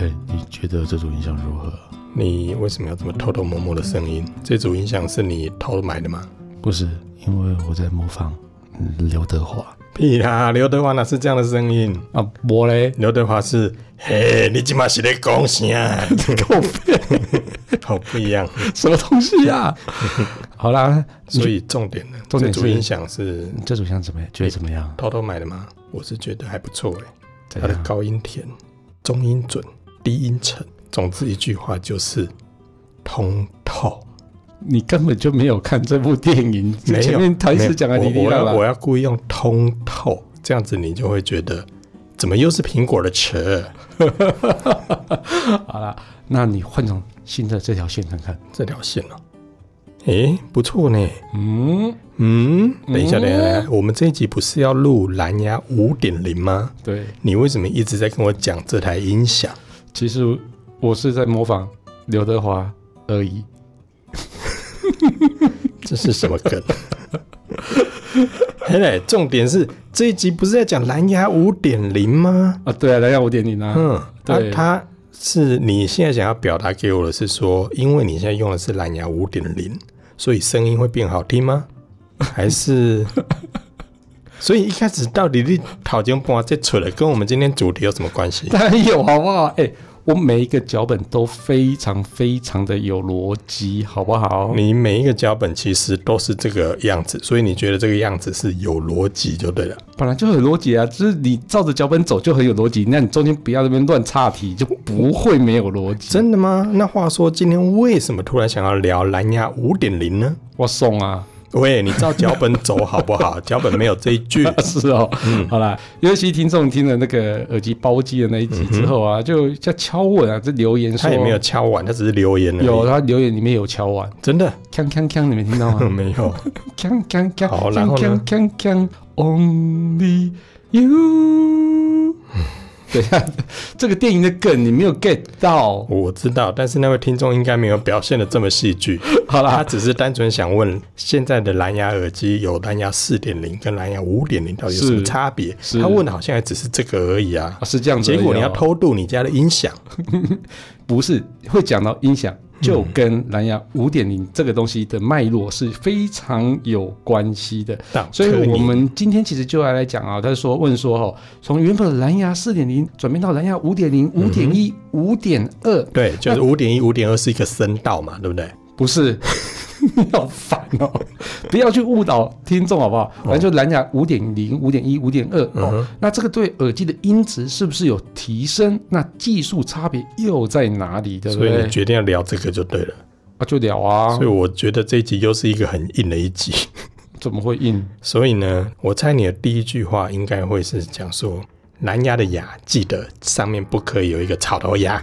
哎，你觉得这组音响如何？你为什么要这么偷偷摸摸的声音？这组音响是你偷买的吗？不是，因为我在模仿刘德华。屁啦，刘德华哪是这样的声音啊？我嘞，刘德华是嘿，你今嘛是在讲啥？够废，好不一样，什么东西呀？好啦，所以重点呢，重点这组音响是这组音响怎么样？觉得怎么样？偷偷买的吗？我是觉得还不错哎，它的高音甜，中音准，低音沉。总之一句话就是通透。你根本就没有看这部电影，前面台词讲的你我要我要故意用通透，这样子你就会觉得怎么又是苹果的车？好了，那你换成新的这条线看看，这条线哦、喔，哎、欸，不错呢。嗯嗯，等一下，等一下，我们这一集不是要录蓝牙五点零吗？对，你为什么一直在跟我讲这台音响？其实。我是在模仿刘德华而已，这是什么梗？嘿嘞，重点是这一集不是在讲蓝牙五点零吗？啊，对啊，蓝牙五点零啊。嗯，对，它、啊、是你现在想要表达给我的是说，因为你现在用的是蓝牙五点零，所以声音会变好听吗？还是？所以一开始到底你讨价不这出来，跟我们今天主题有什么关系？当然有，好不好？哎、欸。我每一个脚本都非常非常的有逻辑，好不好？你每一个脚本其实都是这个样子，所以你觉得这个样子是有逻辑就对了。本来就很逻辑啊，就是你照着脚本走就很有逻辑，那你中间不要那边乱岔题，就不会没有逻辑。真的吗？那话说今天为什么突然想要聊蓝牙五点零呢？我送啊。喂，你照脚本走好不好？脚本没有这一句。是哦，嗯，好啦，尤其听众听了那个耳机包机的那一集之后啊，嗯、就叫敲碗啊，这留言说他也没有敲碗，他只是留言了。有，他留言里面有敲碗，真的，锵锵锵，你没听到吗？没有，锵锵锵，好，然后呢？锵锵锵，Only You。对呀，这个电影的梗你没有 get 到，我知道，但是那位听众应该没有表现的这么戏剧。好啦，他只是单纯想问，现在的蓝牙耳机有蓝牙四点零跟蓝牙五点零到底有什么差别？他问的好像也只是这个而已啊，是这样子。结果你要偷渡你家的音响，不是会讲到音响。就跟蓝牙五点零这个东西的脉络是非常有关系的，所以我们今天其实就要来讲啊，他说问说哈，从原本的蓝牙四点零转变到蓝牙五点零、五点一、五点二，对，就是五点一、五点二是一个声道嘛，对不对？不是。你好烦哦！不要去误导听众好不好？反正就蓝牙五点零、五点一、五点二哦。那这个对耳机的音质是不是有提升？那技术差别又在哪里？对不对？所以你决定要聊这个就对了啊，就聊啊。所以我觉得这一集又是一个很硬的一集。怎么会硬？所以呢，我猜你的第一句话应该会是讲说，蓝牙的牙记得上面不可以有一个草头牙。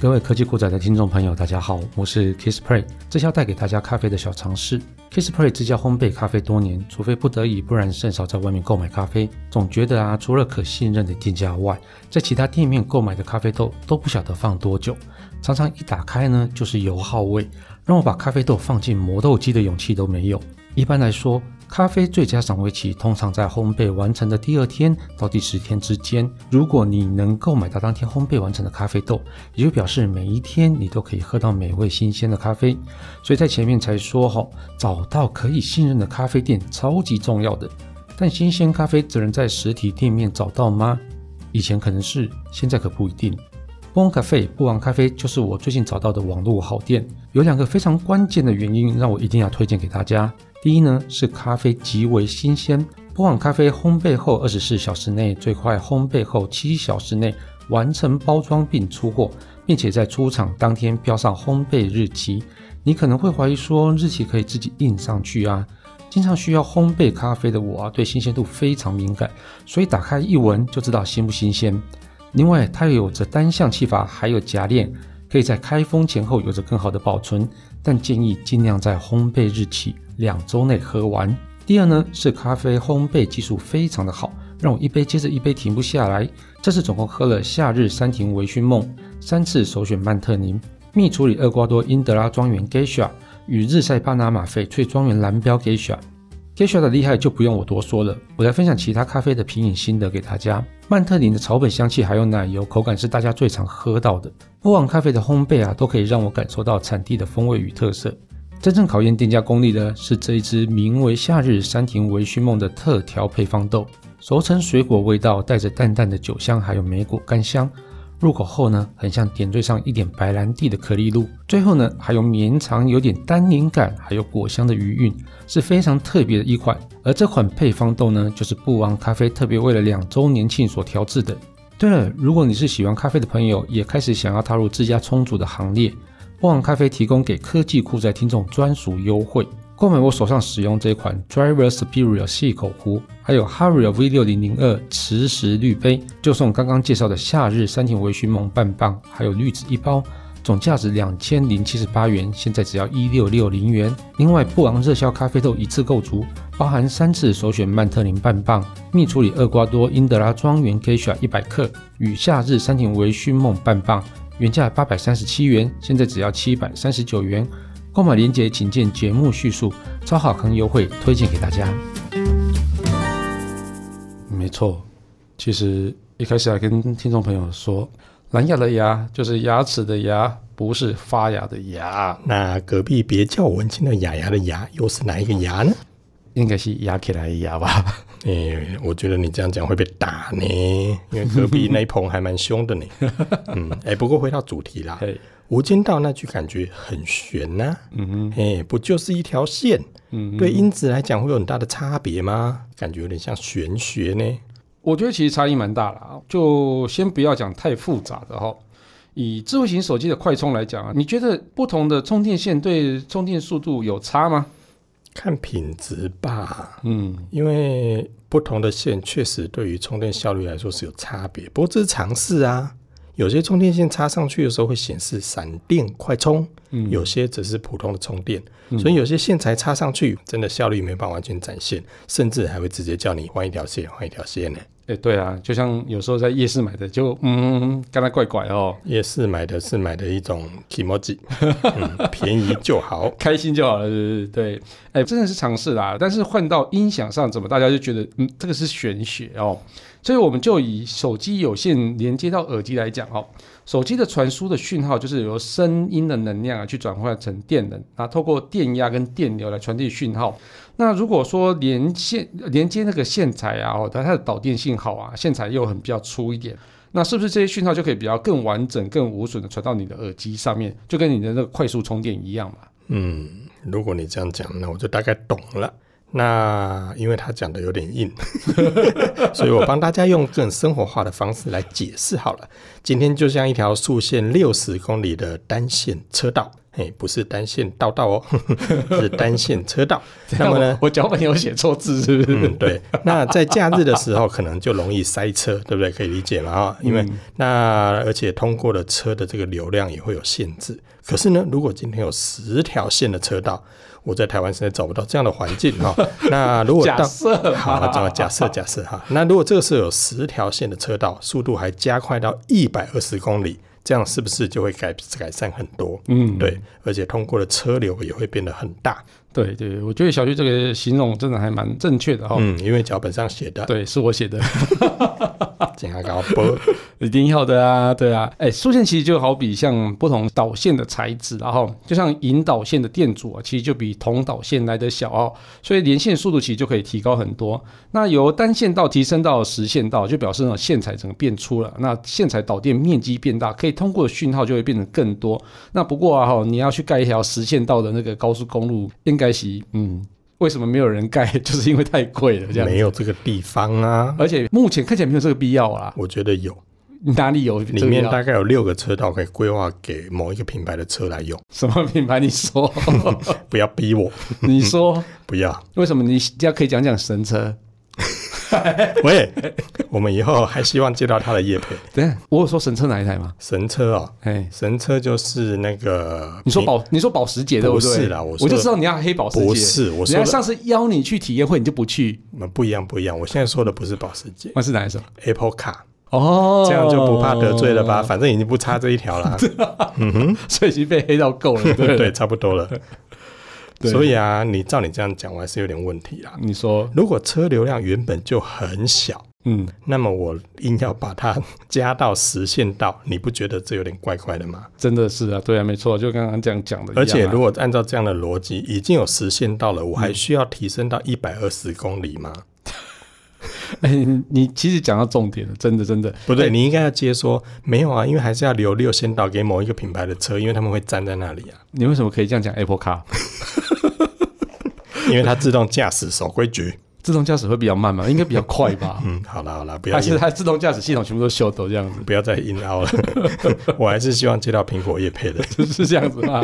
各位科技股仔的听众朋友，大家好，我是 Kisspray，这要带给大家咖啡的小常识。Kisspray 自家烘焙咖啡多年，除非不得已，不然甚少在外面购买咖啡。总觉得啊，除了可信任的店家外，在其他店面购买的咖啡豆都不晓得放多久，常常一打开呢就是油耗味，让我把咖啡豆放进磨豆机的勇气都没有。一般来说，咖啡最佳赏味期通常在烘焙完成的第二天到第十天之间。如果你能购买到当天烘焙完成的咖啡豆，也就表示每一天你都可以喝到美味新鲜的咖啡。所以在前面才说哈，找到可以信任的咖啡店超级重要的。但新鲜咖啡只能在实体店面找到吗？以前可能是，现在可不一定。Bon Cafe 不玩咖啡就是我最近找到的网络好店，有两个非常关键的原因让我一定要推荐给大家。第一呢，是咖啡极为新鲜，波网咖啡烘焙后二十四小时内，最快烘焙后七小时内完成包装并出货，并且在出厂当天标上烘焙日期。你可能会怀疑说，日期可以自己印上去啊？经常需要烘焙咖啡的我啊，对新鲜度非常敏感，所以打开一闻就知道新不新鲜。另外，它有着单向气阀，还有夹链，可以在开封前后有着更好的保存，但建议尽量在烘焙日起两周内喝完。第二呢，是咖啡烘焙技术非常的好，让我一杯接着一杯停不下来。这次总共喝了夏日山庭微醺梦，三次首选曼特宁，蜜处理厄瓜多因德拉庄园 Geisha 与日晒巴拿马翡翠庄园蓝标 Geisha。Geisha 的厉害就不用我多说了，我来分享其他咖啡的品饮心得给大家。曼特宁的草本香气还有奶油口感是大家最常喝到的。波王咖啡的烘焙啊，都可以让我感受到产地的风味与特色。真正考验店家功力的是这一支名为夏日山庭微醺梦的特调配方豆，熟成水果味道带着淡淡的酒香，还有莓果干香。入口后呢，很像点缀上一点白兰地的可丽露。最后呢，还有绵长有点单宁感，还有果香的余韵，是非常特别的一款。而这款配方豆呢，就是布王咖啡特别为了两周年庆所调制的。对了，如果你是喜欢咖啡的朋友，也开始想要踏入自家冲煮的行列，布王咖啡提供给科技酷宅听众专属优惠。购买我手上使用这款 Driver Superior 细口壶，还有 Harrier V6002 磁石滤杯，就送刚刚介绍的夏日山庭微醺梦半磅，还有滤纸一包，总价值两千零七十八元，现在只要一六六零元。另外，布昂热销咖啡豆一次购足，包含三次首选曼特宁半磅、蜜处理厄瓜多因德拉庄园 Kisha 一百克与夏日山庭微醺梦半磅，原价八百三十七元，现在只要七百三十九元。购买链接请见节目叙述，超好康优惠推荐给大家。没错，其实一开始还跟听众朋友说，蓝牙的牙就是牙齿的牙，不是发芽的芽。那隔壁别叫我文青的雅牙的牙，又是哪一个牙呢？应该是牙起来的牙吧？哎、欸，我觉得你这样讲会被打呢，因为隔壁那一棚还蛮凶的呢。嗯，哎、欸，不过回到主题啦。无间道那句感觉很悬呐、啊，嗯哼，哎，不就是一条线？嗯，对音质来讲会有很大的差别吗？感觉有点像玄学呢。我觉得其实差异蛮大了啊，就先不要讲太复杂的哈。以智慧型手机的快充来讲啊，你觉得不同的充电线对充电速度有差吗？看品质吧，嗯，因为不同的线确实对于充电效率来说是有差别。不过这是常识啊。有些充电线插上去的时候会显示闪电快充，嗯，有些只是普通的充电，嗯，所以有些线材插上去真的效率没办法完全展现，甚至还会直接叫你换一条线，换一条线呢。哎，对啊，就像有时候在夜市买的，就嗯，刚才怪怪哦。夜市买的是买的一种 kimoji，嗯，便宜就好，开心就好了，是不是？对，哎，真的是尝试啦。但是换到音响上，怎么大家就觉得嗯，这个是玄学哦。所以我们就以手机有线连接到耳机来讲哦，手机的传输的讯号就是由声音的能量啊去转换成电能，那，透过电压跟电流来传递讯号。那如果说连线连接那个线材啊，哦，它它的导电性好啊，线材又很比较粗一点，那是不是这些讯号就可以比较更完整、更无损的传到你的耳机上面，就跟你的那个快速充电一样嘛？嗯，如果你这样讲，那我就大概懂了。那因为他讲的有点硬，所以我帮大家用更生活化的方式来解释好了。今天就像一条速限六十公里的单线车道，嘿，不是单线道道哦，是单线车道。那么呢，我脚本有写错字是不是？嗯，对。那在假日的时候，可能就容易塞车，对不对？可以理解嘛？哈，因为那而且通过的车的这个流量也会有限制。可是呢，如果今天有十条线的车道，我在台湾实在找不到这样的环境哈。那如果到假设好，这假设假设哈。那如果这个时候有十条线的车道，速度还加快到一百二十公里，这样是不是就会改改善很多？嗯，对，而且通过的车流也会变得很大。对对，我觉得小旭这个形容真的还蛮正确的哈。嗯，因为脚本上写的，对，是我写的。健康高不？一定要的啊，对啊。哎，竖线其实就好比像不同导线的材质，然后就像引导线的电阻啊，其实就比同导线来得小哦，所以连线速度其实就可以提高很多。那由单线道提升到实线道，就表示呢线材整个变粗了，那线材导电面积变大，可以通过的讯号就会变得更多。那不过啊哈，你要去盖一条实线道的那个高速公路，应该是嗯。为什么没有人盖？就是因为太贵了，这样没有这个地方啊。而且目前看起来没有这个必要啊。我觉得有，哪里有？里面大概有六个车道可以规划给某一个品牌的车来用。什么品牌？你说，不要逼我。你说 不要？为什么？你要可以讲讲神车。喂，我们以后还希望接到他的业配。对，我有说神车哪一台吗？神车哦，哎，神车就是那个你说保你说保时捷对不对？不是啦，我我就知道你要黑保时捷。不是，我说上次邀你去体验会，你就不去。那不一样，不一样。我现在说的不是保时捷，那是哪一首？Apple Car。哦，这样就不怕得罪了吧？反正已经不差这一条了。嗯哼，所以已经被黑到够了，对 对，差不多了。所以啊，你照你这样讲，我还是有点问题啦。你说，如果车流量原本就很小，嗯，那么我硬要把它加到实线道，你不觉得这有点怪怪的吗？真的是啊，对啊，没错，就刚刚这样讲的。而且如果按照这样的逻辑，已经有实线道了，我还需要提升到一百二十公里吗？哎、欸，你其实讲到重点了，真的真的不对，欸、你应该要接说没有啊，因为还是要留六先导给某一个品牌的车，因为他们会站在那里啊。你为什么可以这样讲 Apple Car？因为它自动驾驶守规矩。自动驾驶会比较慢吗？应该比较快吧。嗯，好了好了，不要。还是它自动驾驶系统全部都秀都这样子，不要再硬凹了。我还是希望接到苹果业配的，是这样子吗？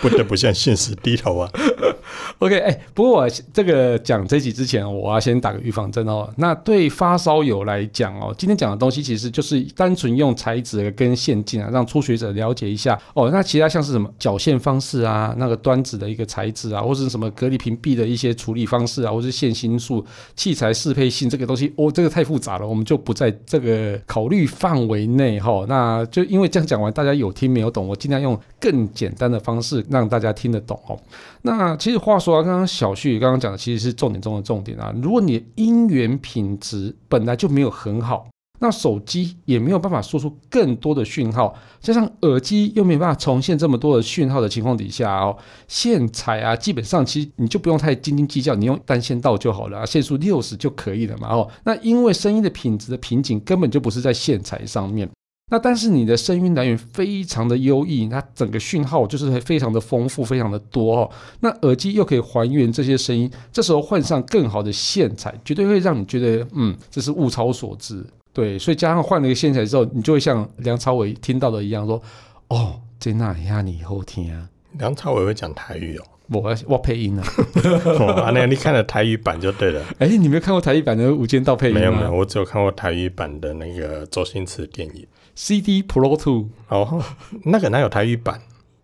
不得不向现实低头啊。OK，哎、欸，不过我这个讲这集之前，我要先打个预防针哦。那对发烧友来讲哦，今天讲的东西其实就是单纯用材质跟线径啊，让初学者了解一下哦。那其他像是什么绞线方式啊，那个端子的一个材质啊，或是什么隔离屏蔽的一些处理方式啊，或是线芯数。器材适配性这个东西，哦，这个太复杂了，我们就不在这个考虑范围内哈。那就因为这样讲完，大家有听没有懂？我尽量用更简单的方式让大家听得懂哦。那其实话说，刚刚小旭刚刚讲的其实是重点中的重点啊。如果你的音源品质本来就没有很好。那手机也没有办法输出更多的讯号，加上耳机又没办法重现这么多的讯号的情况底下哦，线材啊，基本上其实你就不用太斤斤计较，你用单线道就好了啊，线数六十就可以了嘛哦。那因为声音的品质的瓶颈根本就不是在线材上面，那但是你的声音来源非常的优异，它整个讯号就是非常的丰富，非常的多哦。那耳机又可以还原这些声音，这时候换上更好的线材，绝对会让你觉得嗯，这是物超所值。对，所以加上换了一个线材之后，你就会像梁朝伟听到的一样说：“哦，在那下，你以后听啊。”梁朝伟会讲台语哦，我我配音啊。哦，那你看了台语版就对了。哎，你没有看过台语版的《无间道》配音吗？没有没有，我只有看过台语版的那个周星驰电影《CD Pro Two》。哦，那个哪有台语版？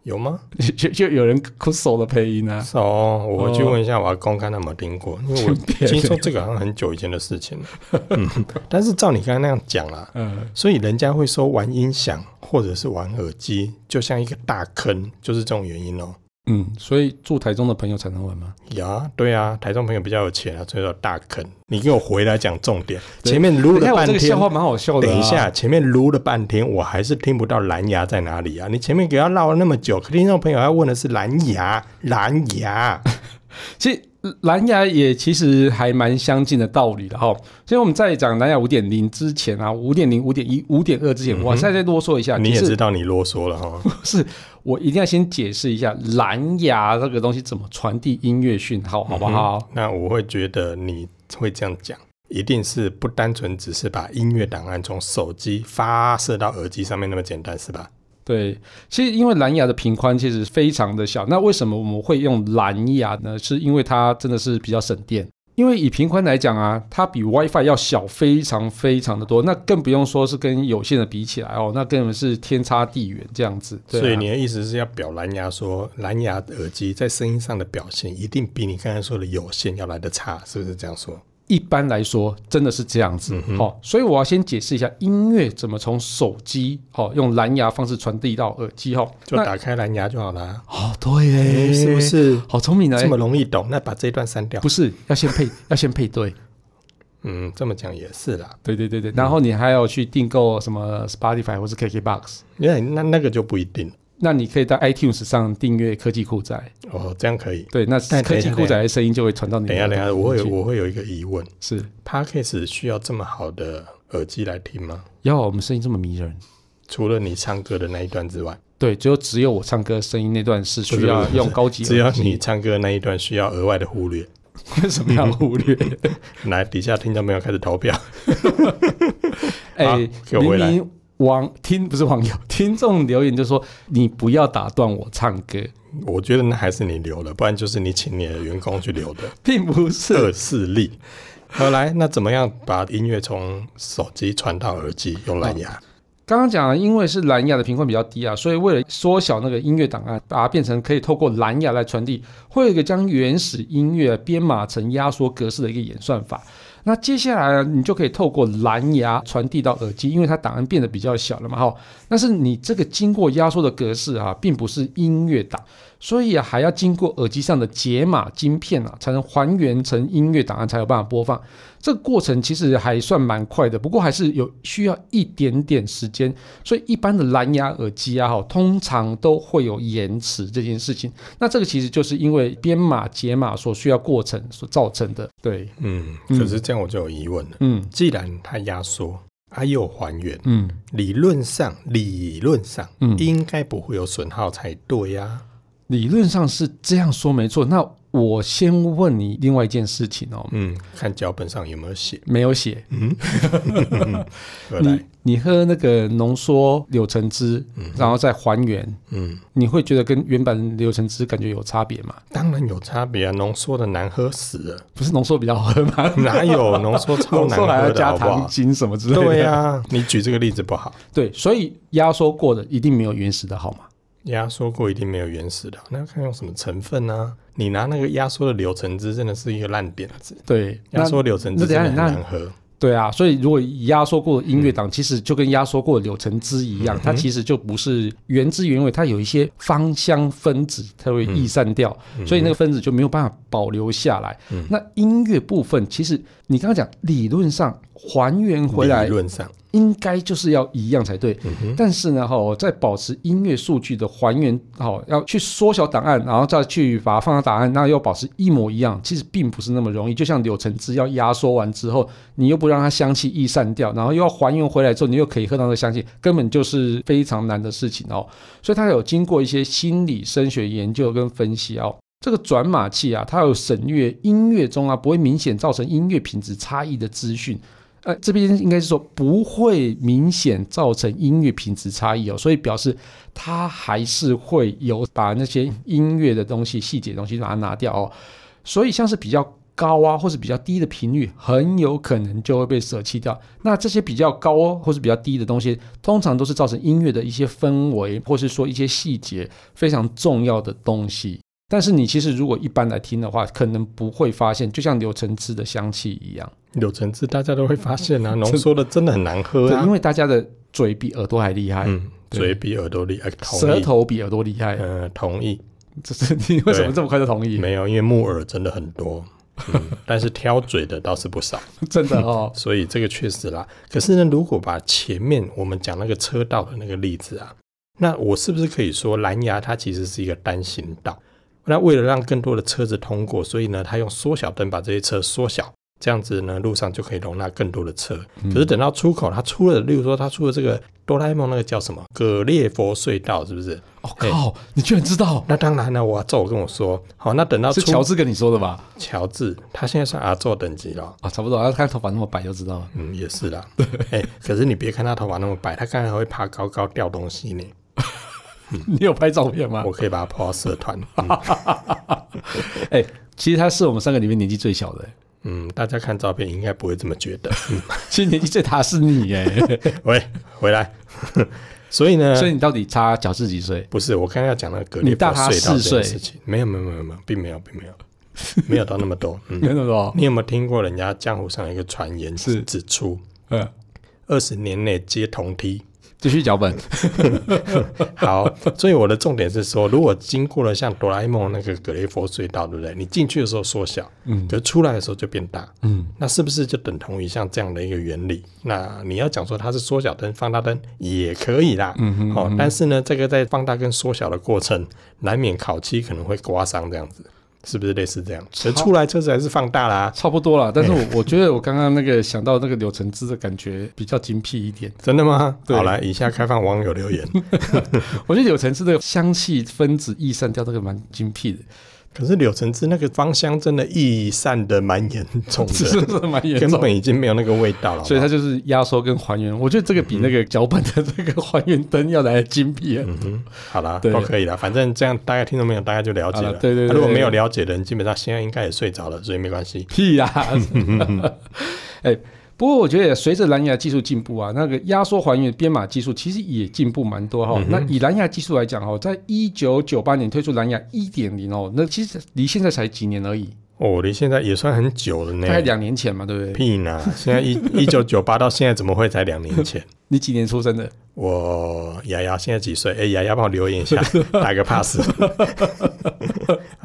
有吗？就就有人酷手的配音啊？哦，我去问一下我阿公看他有没有听过，因为我 听说这个好像很久以前的事情了。嗯，但是照你刚才那样讲啦，嗯，所以人家会说玩音响或者是玩耳机，就像一个大坑，就是这种原因哦。嗯，所以住台中的朋友才能玩吗？有啊，对啊，台中朋友比较有钱啊，所以说大坑。你给我回来讲重点，前面撸了半天，这个笑话蛮好笑的。等一下，前面撸了半天，我还是听不到蓝牙在哪里啊？你前面给他唠了那么久，听众朋友要问的是蓝牙，蓝牙。其实蓝牙也其实还蛮相近的道理的哈。所以我们在讲蓝牙五点零之前啊，五点零、五点一、五点二之前，我再再啰嗦一下。你也知道你啰嗦了哈。是。我一定要先解释一下蓝牙这个东西怎么传递音乐讯号，好不好？嗯，那我会觉得你会这样讲，一定是不单纯只是把音乐档案从手机发射到耳机上面那么简单，是吧？对，其实因为蓝牙的频宽其实非常的小，那为什么我们会用蓝牙呢？是因为它真的是比较省电。因为以频宽来讲啊，它比 WiFi 要小非常非常的多，那更不用说是跟有线的比起来哦，那根本是天差地远这样子。对。所以你的意思是要表蓝牙说，蓝牙耳机在声音上的表现一定比你刚才说的有线要来得差，是不是这样说？一般来说，真的是这样子。好、嗯哦，所以我要先解释一下音乐怎么从手机好、哦、用蓝牙方式传递到耳机哈、哦，就打开蓝牙就好了。哦，对嘞，是不是？好聪明的，这么容易懂。那把这一段删掉。不是，要先配，要先配对。嗯，这么讲也是啦。对对对对，然后你还要去订购什么 Spotify 或是 KKBox，因为那那个就不一定。那你可以在 iTunes 上订阅科技酷宅哦，这样可以。对，那科技酷宅的声音就会传到你。等一下，等一下，我会有我会有一个疑问，是 Podcast 需要这么好的耳机来听吗？要，我们声音这么迷人，除了你唱歌的那一段之外，对，只有只有我唱歌声音那段是需要用高级，只要你唱歌那一段需要额外的忽略。为什么要忽略？来，底下听到没有？开始投票。哎，明明。网听不是网友 听众留言就说：“你不要打断我唱歌。”我觉得那还是你留的，不然就是你请你的员工去留的，并不是恶势力。好，来，那怎么样把音乐从手机传到耳机用蓝牙？刚刚讲了，因为是蓝牙的频宽比较低啊，所以为了缩小那个音乐档案，把它变成可以透过蓝牙来传递，会有一个将原始音乐编码成压缩格式的一个演算法。那接下来呢，你就可以透过蓝牙传递到耳机，因为它档案变得比较小了嘛，哈。但是你这个经过压缩的格式啊，并不是音乐档，所以啊，还要经过耳机上的解码晶片啊，才能还原成音乐档案，才有办法播放。这个过程其实还算蛮快的，不过还是有需要一点点时间。所以一般的蓝牙耳机啊，哈，通常都会有延迟这件事情。那这个其实就是因为编码解码所需要过程所造成的。对，嗯，可是这样我就有疑问了。嗯，既然它压缩，它又还原，嗯，理论上理论上，嗯，应该不会有损耗才对呀，啊。理论上是这样说没错。那我先问你另外一件事情哦，嗯，看脚本上有没有写？没有写。嗯，你你喝那个浓缩柳橙汁，然后再还原，嗯，你会觉得跟原版柳橙汁感觉有差别吗？当然有差别啊，浓缩的难喝死了。不是浓缩比较好喝吗？哪有浓缩超难喝的？还要加糖精什么之类的？对呀、啊，你举这个例子不好。对，所以压缩过的一定没有原始的好吗？压缩过一定没有原始的，那要看用什么成分呢、啊？你拿那个压缩的柳橙汁，真的是一个烂点子。对，压缩柳橙汁真的很难喝。对啊，所以如果压缩过的音乐档，其实就跟压缩过的柳橙汁一样，嗯、它其实就不是原汁原味，它有一些芳香分子，它会逸散掉，嗯、所以那个分子就没有办法保留下来。嗯、那音乐部分，其实你刚刚讲理论上还原回来，理论上。应该就是要一样才对，嗯、但是呢，哈，在保持音乐数据的还原，哦，要去缩小档案，然后再去把它放到档案，那要保持一模一样，其实并不是那么容易。就像柳橙汁要压缩完之后，你又不让它香气逸散掉，然后又要还原回来之后，你又可以喝到那个香气，根本就是非常难的事情哦。所以它有经过一些心理声学研究跟分析哦，这个转码器啊，它有省略音乐中啊不会明显造成音乐品质差异的资讯。呃，这边应该是说不会明显造成音乐品质差异哦，所以表示它还是会有把那些音乐的东西、细节东西把它拿掉哦。所以像是比较高啊，或是比较低的频率，很有可能就会被舍弃掉。那这些比较高哦或是比较低的东西，通常都是造成音乐的一些氛围，或是说一些细节非常重要的东西。但是你其实如果一般来听的话，可能不会发现，就像柳橙汁的香气一样。柳橙汁大家都会发现啊，浓缩的真的很难喝啊，因为大家的嘴比耳朵还厉害。嗯，嘴比耳朵厉害，舌头比耳朵厉害。嗯，同意。这是你为什么这么快就同意？没有，因为木耳真的很多，嗯，但是挑嘴的倒是不少，真的哦。所以这个确实啦。可是呢，如果把前面我们讲那个车道的那个例子啊，那我是不是可以说蓝牙它其实是一个单行道？那为了让更多的车子通过，所以呢，他用缩小灯把这些车缩小，这样子呢，路上就可以容纳更多的车。嗯、可是等到出口，他出了，例如说他出了这个哆啦 A 梦那个叫什么葛列佛隧道，是不是？哦靠，欸、你居然知道？那当然了，我阿宙跟我说，好，那等到是乔治跟你说的吧？乔治，他现在算阿宙等级了啊、哦，差不多。他看头发那么白就知道了。嗯，也是啦。对，哎、欸，可是你别看他头发那么白，他刚才还会爬高高掉东西呢。嗯、你有拍照片吗？我可以把它 po 到社团。哎、欸，其实他是我们三个里面年纪最小的。嗯，大家看照片应该不会这么觉得。嗯、其实年纪最大是你哎。喂，回来。所以呢？所以你到底差乔治几岁？不是，我刚刚要讲那个格列佛隧道这件事情。没有，没有，没有，没有，并没有，并没有，没有到那么多。嗯、没有那么多。你有没有听过人家江湖上一个传言是指出，嗯，二十年内接同梯。继续脚本，好，所以我的重点是说，如果经过了像哆啦 A 梦那个格雷佛隧道，对不对？你进去的时候缩小，嗯，可出来的时候就变大，嗯，那是不是就等同于像这样的一个原理？那你要讲说它是缩小灯、放大灯也可以啦，嗯哼，嗯哼，哦，但是呢，这个在放大跟缩小的过程，难免烤漆可能会刮伤这样子。是不是类似这样？车出来车子还是放大啦，差不多啦。但是我我觉得我刚刚那个想到那个柳橙汁的感觉比较精辟一点。真的吗？对好，来，以下开放网友留言。我觉得柳橙汁的香气分子逸散掉，这个蛮精辟的。可是柳橙汁那个芳香真的溢散的蛮严重的，是是蛮严重，根本已经没有那个味道了。所以它就是压缩跟还原，我觉得这个比那个脚本的这个还原灯要来的精辟很多。嗯，好啦，都可以了，反正这样大概听众朋友大概就了解了。对对对，如果没有了解的人，基本上现在应该也睡着了，所以没关系。屁呀！哎。不过我觉得随着蓝牙技术进步啊，那个压缩还原编码技术其实也进步蛮多哈、哦。嗯、那以蓝牙技术来讲哦，在一九九八年推出蓝牙一点零哦，那其实离现在才几年而已。哦，离现在也算很久了呢，大概两年前嘛，对不对？屁呢！现在一 一九九八到现在怎么会才两年前？你几年出生的？我牙牙现在几岁？哎，牙牙帮我留言一下，打个 pass。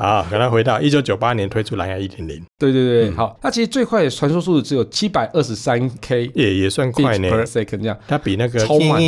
好，赶快回到一九九八年推出蓝牙一点零。对对对，嗯、好，它其实最快的传输速度只有七百二十三 K，也也算快呢。per second 这样，它比那个超慢，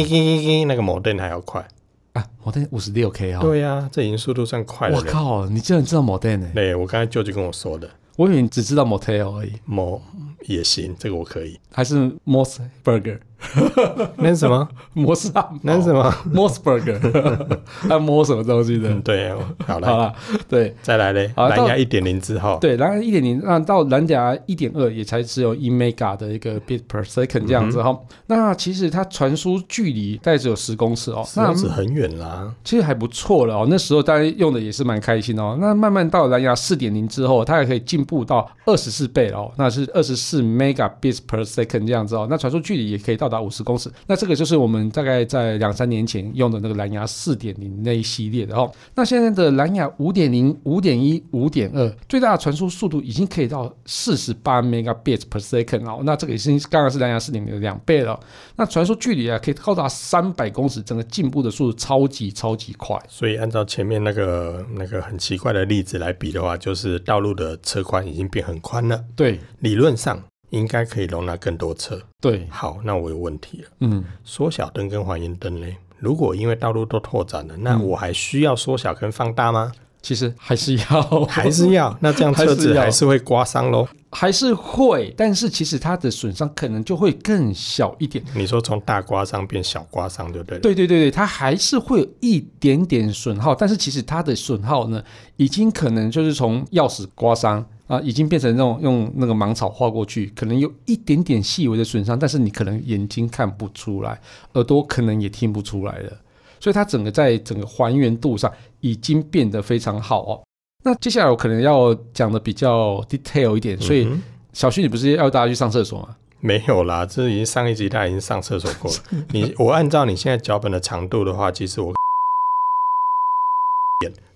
那个 modem 还要快。啊，modem 五十六 K 啊！对呀，这已经速度算快了。我靠，你竟然知道 modem 呢？对，我刚才舅舅跟我说的。我以为你只知道 motel 而已。mo 也行，这个我可以。还是 mos burger。那是什么？摩斯汉堡？那是什么？Mossberger？还 摸什么东西的？嗯、对，好了，好了，对，再来嘞。蓝牙一点零之后，对，蓝牙一点零，那到蓝牙一点二也才只有一 mega 的一个 bit per second 这样子哈。嗯、那其实它传输距离大概只有十公尺哦，那是很远啦。其实还不错了哦，那时候大家用的也是蛮开心哦。那慢慢到蓝牙四点零之后，它还可以进步到二十四倍哦，那是二十四 mega bit per second 这样子哦。那传输距离也可以到达五十公尺，那这个就是我们大概在两三年前用的那个蓝牙四点零那一系列的哦。那现在的蓝牙五点零、五点一、五点二，最大的传输速度已经可以到四十八 megabits per second 哦。那这个已经刚刚是蓝牙四点零的两倍了。那传输距离啊，可以高达三百公尺，整个进步的速度超级超级快。所以按照前面那个那个很奇怪的例子来比的话，就是道路的车宽已经变很宽了。对，理论上。应该可以容纳更多车。对，好，那我有问题了。嗯，缩小灯跟还原灯呢？如果因为道路都拓展了，那我还需要缩小跟放大吗？其实还是要，还是要。那这样 车子还是会刮伤喽？还是会，但是其实它的损伤可能就会更小一点。你说从大刮伤变小刮伤，对不对？对对对对，它还是会有一点点损耗，但是其实它的损耗呢，已经可能就是从钥匙刮伤。啊，已经变成那种用那个芒草画过去，可能有一点点细微的损伤，但是你可能眼睛看不出来，耳朵可能也听不出来了，所以它整个在整个还原度上已经变得非常好哦。那接下来我可能要讲的比较 detail 一点，所以小旭，你不是要大家去上厕所吗？没有啦，这已经上一集大家已经上厕所过了。你我按照你现在脚本的长度的话，其实我。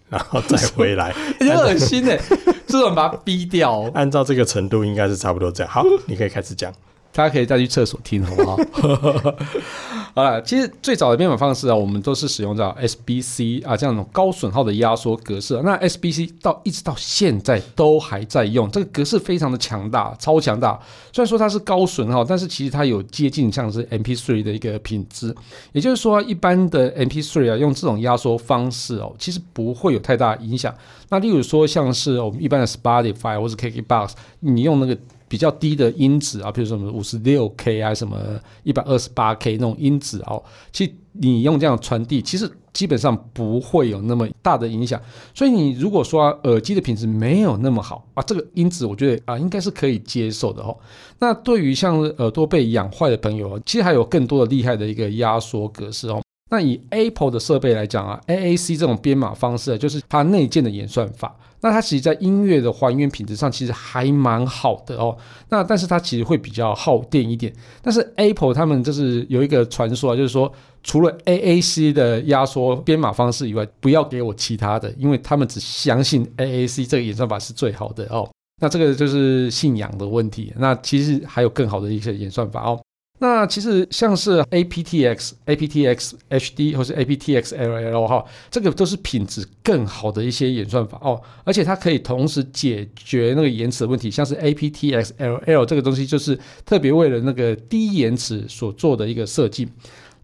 然后再回来，很恶心哎！这种把它逼掉。按照这个程度，应该是差不多这样。好，你可以开始讲。大家可以再去厕所听，好不好？好了，其实最早的编码方式啊，我们都是使用到 SBC 啊这样种高损耗的压缩格式。那 SBC 到一直到现在都还在用，这个格式非常的强大，超强大。虽然说它是高损耗，但是其实它有接近像是 MP3 的一个品质。也就是说，一般的 MP3 啊，用这种压缩方式哦，其实不会有太大影响。那例如说，像是我们一般的 Spotify 或是 KKBox，你用那个。比较低的音质啊，比如说什么五十六 K 啊，什么一百二十八 K 那种音质哦，其实你用这样传递，其实基本上不会有那么大的影响。所以你如果说耳机的品质没有那么好啊，这个音质我觉得啊应该是可以接受的哦。那对于像耳朵被养坏的朋友，其实还有更多的厉害的一个压缩格式哦。那以 Apple 的设备来讲啊，AAC 这种编码方式就是它内建的演算法。那它其实，在音乐的还原品质上，其实还蛮好的哦。那但是它其实会比较耗电一点。但是 Apple 他们就是有一个传说啊，就是说除了 AAC 的压缩编码方式以外，不要给我其他的，因为他们只相信 AAC 这个演算法是最好的哦。那这个就是信仰的问题。那其实还有更好的一些演算法哦。那其实像是 aptX、aptX HD 或是 aptX LL 哈，这个都是品质更好的一些演算法哦，而且它可以同时解决那个延迟的问题，像是 aptX LL 这个东西就是特别为了那个低延迟所做的一个设计。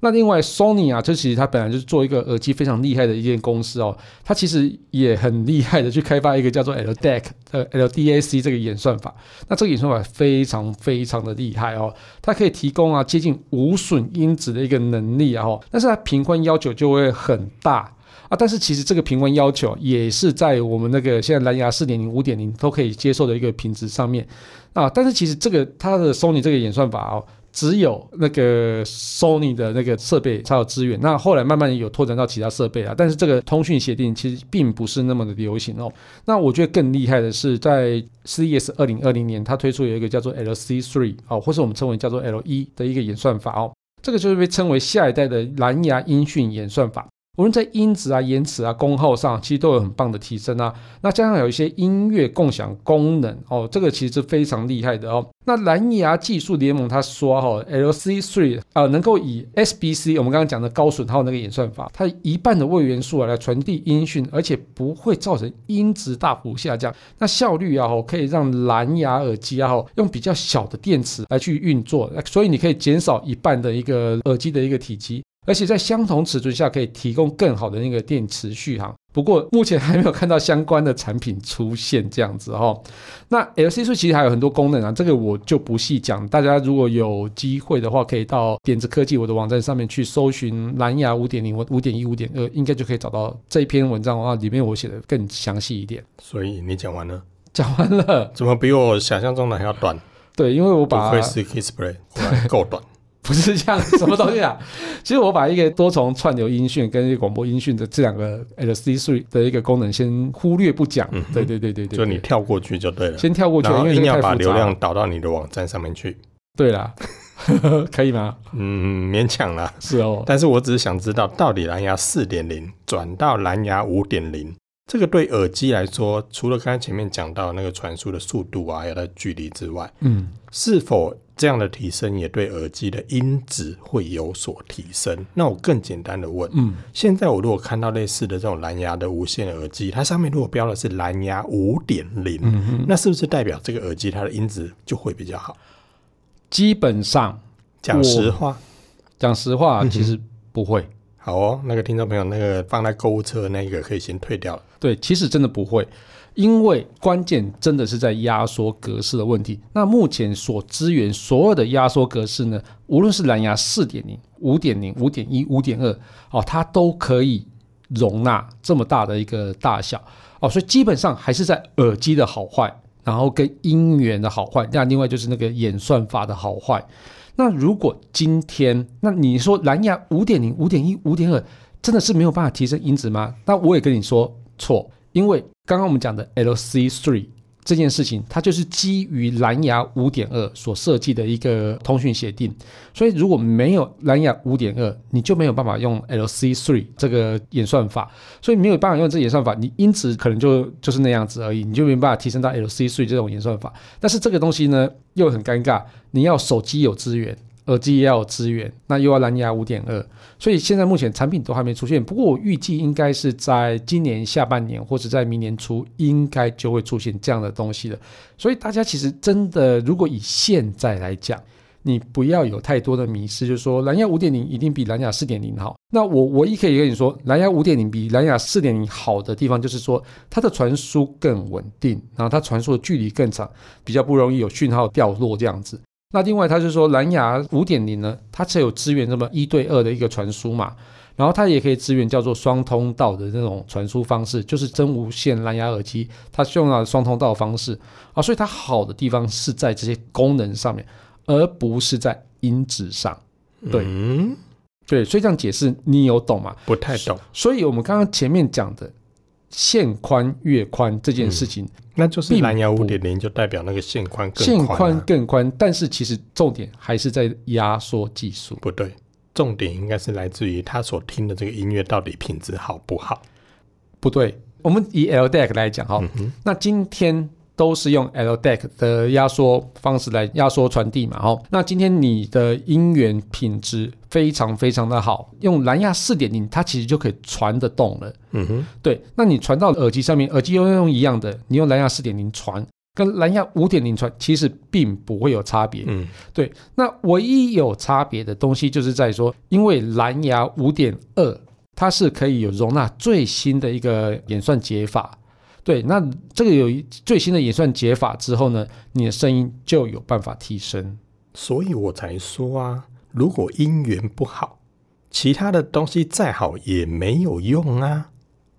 那另外，Sony 啊，这其实它本来就是做一个耳机非常厉害的一间公司哦，它其实也很厉害的去开发一个叫做 LDAC 呃 LDAC 这个演算法。那这个演算法非常非常的厉害哦，它可以提供啊接近无损音质的一个能力啊，但是它频宽要求就会很大。啊。但是其实这个频宽要求也是在我们那个现在蓝牙四点零、五点零都可以接受的一个品质上面啊。但是其实这个它的 Sony 这个演算法哦。只有那个 Sony 的那个设备才有资源，那后来慢慢有拓展到其他设备啊。但是这个通讯协定其实并不是那么的流行哦。那我觉得更厉害的是，在 CES 二零二零年，它推出有一个叫做 LC Three 哦，或是我们称为叫做 L1 的一个演算法哦。这个就是被称为下一代的蓝牙音讯演算法。无论在音质啊、延迟啊、功耗上，其实都有很棒的提升啊。那加上有一些音乐共享功能哦，这个其实是非常厉害的哦。那蓝牙技术联盟他说哈、哦，LC3 啊、能够以 SBC 我们刚刚讲的高损耗那个演算法，它一半的位元素啊来传递音讯，而且不会造成音质大幅下降。那效率啊可以让蓝牙耳机啊用比较小的电池来去运作，所以你可以减少一半的一个耳机的一个体积。而且在相同尺寸下可以提供更好的那个电池续航，不过目前还没有看到相关的产品出现这样子哈。那 LC 数其实还有很多功能啊，这个我就不细讲。大家如果有机会的话，可以到点子科技我的网站上面去搜寻蓝牙五点零、五点一、五点二，应该就可以找到这一篇文章的话，里面我写的更详细一点。所以你讲完了？讲完了？怎么比我想象中的还要短？对，因为我把。不愧是 Kissplay，够短。不是这样，什么东西啊？其实我把一个多重串流音讯跟一个广播音讯的这两个 LC3 的一个功能先忽略不讲。嗯，对对对对对，就你跳过去就对了。先跳过去，因为硬要把流量导到你的网站上面去。对啦，可以吗？嗯，勉强啦。是哦，但是我只是想知道，到底蓝牙四点零转到蓝牙五点零，这个对耳机来说，除了刚才前面讲到那个传输的速度啊，还有它距离之外，嗯，是否？这样的提升也对耳机的音质会有所提升。那我更简单的问，嗯，现在我如果看到类似的这种蓝牙的无线耳机，它上面如果标的是蓝牙五点零，那是不是代表这个耳机它的音质就会比较好？基本上，讲实话，讲实话，其实不会。好哦，那个听众朋友，那个放在购物车那个可以先退掉了。对，其实真的不会。因为关键真的是在压缩格式的问题。那目前所支援所有的压缩格式呢，无论是蓝牙四点零、五点零、五点一、五点二，哦，它都可以容纳这么大的一个大小哦，所以基本上还是在耳机的好坏，然后跟音源的好坏，那另外就是那个演算法的好坏。那如果今天，那你说蓝牙五点零、五点一、五点二真的是没有办法提升音质吗？那我也跟你说错。因为刚刚我们讲的 LC3 这件事情，它就是基于蓝牙五点二所设计的一个通讯协定，所以如果没有蓝牙五点二，你就没有办法用 LC3 这个演算法，所以没有办法用这演算法，你因此可能就就是那样子而已，你就没办法提升到 LC3 这种演算法。但是这个东西呢，又很尴尬，你要手机有资源。耳机也要有资源，那又要蓝牙五点二，所以现在目前产品都还没出现。不过我预计应该是在今年下半年或者在明年初，应该就会出现这样的东西了。所以大家其实真的，如果以现在来讲，你不要有太多的迷失，就是说蓝牙五点零一定比蓝牙四点零好。那我唯一可以跟你说，蓝牙五点零比蓝牙四点零好的地方，就是说它的传输更稳定，然后它传输的距离更长，比较不容易有讯号掉落这样子。那另外，它就说蓝牙五点零呢，它才有支援这么一对二的一个传输嘛，然后它也可以支援叫做双通道的那种传输方式，就是真无线蓝牙耳机，它是用了双通道方式啊，所以它好的地方是在这些功能上面，而不是在音质上。对，嗯、对，所以这样解释你有懂吗？不太懂。所以我们刚刚前面讲的。线宽越宽这件事情，嗯，那就是蓝牙五点零就代表那个线宽更宽，啊，线宽更宽，但是其实重点还是在压缩技术。不对，重点应该是来自于他所听的这个音乐到底品质好不好？不对，我们以 LDAC 来讲哈，嗯，那今天。都是用 LDAC 的压缩方式来压缩传递嘛，哦。那今天你的音源品质非常非常的好，用蓝牙四点零，它其实就可以传得动了。嗯哼，对。那你传到耳机上面，耳机又用一样的，你用蓝牙四点零传，跟蓝牙五点零传，其实并不会有差别。嗯，对。那唯一有差别的东西，就是在说，因为蓝牙五点二，它是可以有容纳最新的一个演算解法。对，那这个有最新的演算解法之后呢，你的声音就有办法提升。所以我才说啊，如果音源不好，其他的东西再好也没有用啊。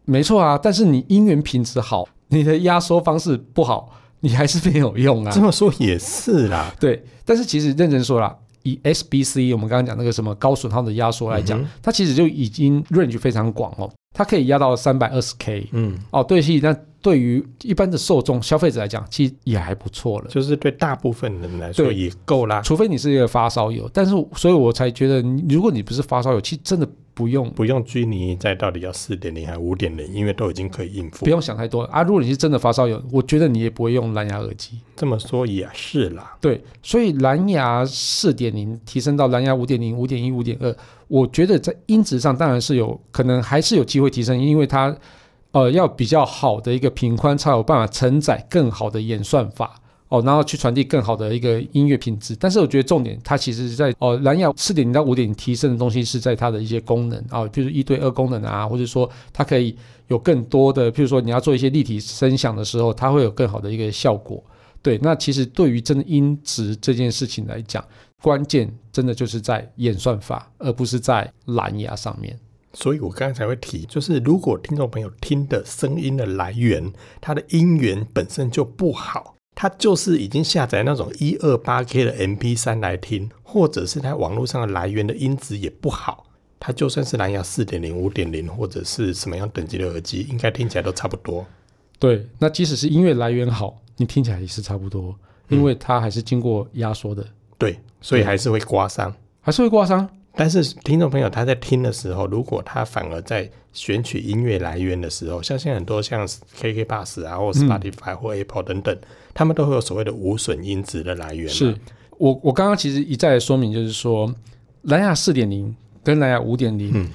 没错啊，但是你音源品质好，你的压缩方式不好，你还是没有用啊。这么说也是啦，对。但是其实认真说啦，以 SBC 我们刚刚讲那个什么高损耗的压缩来讲，嗯、它其实就已经 range 非常广哦，它可以压到三百二十 K。嗯，哦，对，其实那。对于一般的受众消费者来讲，其实也还不错了。就是对大部分人来说也够啦。除非你是一个发烧友，但是所以我才觉得，如果你不是发烧友，其实真的不用不用拘泥在到底要四点零还是五点零，因为都已经可以应付。不用想太多啊！如果你是真的发烧友，我觉得你也不会用蓝牙耳机。这么说也是啦。对，所以蓝牙四点零提升到蓝牙五点零、五点一、五点二，我觉得在音质上当然是有可能还是有机会提升，因为它。呃，要比较好的一个频宽，才有办法承载更好的演算法哦，然后去传递更好的一个音乐品质。但是我觉得重点，它其实是在哦，蓝牙四点零到五点零提升的东西是在它的一些功能啊，比如一对二功能啊，或者说它可以有更多的，譬如说你要做一些立体声响的时候，它会有更好的一个效果。对，那其实对于真的音质这件事情来讲，关键真的就是在演算法，而不是在蓝牙上面。所以我刚才才会提，就是如果听众朋友听的声音的来源，它的音源本身就不好，它就是已经下载那种一二八 K 的 MP 三来听，或者是它网络上的来源的音质也不好，它就算是蓝牙四点零、五点零或者是什么样等级的耳机，应该听起来都差不多。对，那即使是音乐来源好，你听起来也是差不多，因为它还是经过压缩的。嗯、对，所以还是会刮伤，还是会刮伤。但是听众朋友他在听的时候，如果他反而在选取音乐来源的时候，像现在很多像 KKBOX 啊，或 Spotify 或 Apple 等等，嗯、他们都会有所谓的无损音质的来源。是我我刚刚其实一再说明，就是说蓝牙四点零跟蓝牙五点零。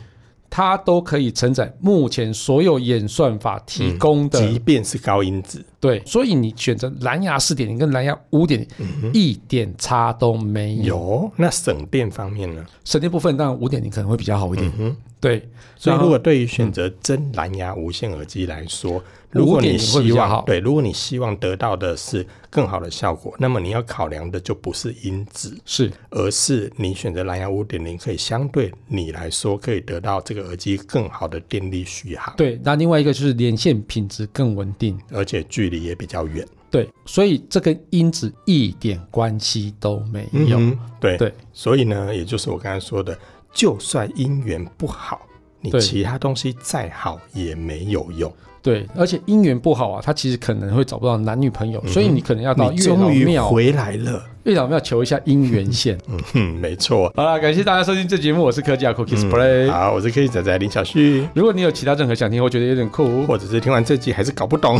它都可以承载目前所有演算法提供的，即便是高音质。对，所以你选择蓝牙四点零跟蓝牙五点零，一点差都没有。有，那省电方面呢？省电部分，当然五点零可能会比较好一点。嗯，对。所以，如果对于选择真蓝牙无线耳机来说，如果你希望对，如果你希望得到的是更好的效果，那么你要考量的就不是音质，是，而是你选择蓝牙五点零，可以相对你来说可以得到这个耳机更好的电力续航。对，那另外一个就是连线品质更稳定，而且距离也比较远。对，所以这跟因子一点关系都没有。嗯、对对，所以呢，也就是我刚才说的，就算姻缘不好，你其他东西再好也没有用。对，而且姻缘不好啊，他其实可能会找不到男女朋友，嗯、所以你可能要到月老庙回来了，月老庙求一下姻缘线。嗯哼，没错。好了，感谢大家收听这节目，我是科技阿酷 Kissplay、嗯。好，我是科技仔仔林小旭。如果你有其他任何想听，我觉得有点酷，或者是听完这集还是搞不懂，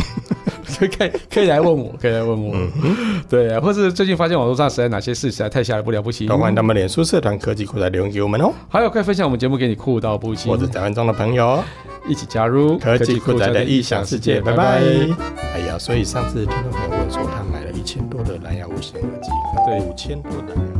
可以可以来问我，可以来问我。对，或是最近发现网络上实在哪些事实在太吓人不了不起，都欢迎他们脸书社团科技酷仔留言给我们哦。还有可以分享我们节目给你酷到不行，或者台湾中的朋友。一起加入科技酷宅的异想世界，拜拜。哎呀，所以上次听众朋友问说，他买了一千多的蓝牙无线耳机，对，五千多的蓝牙。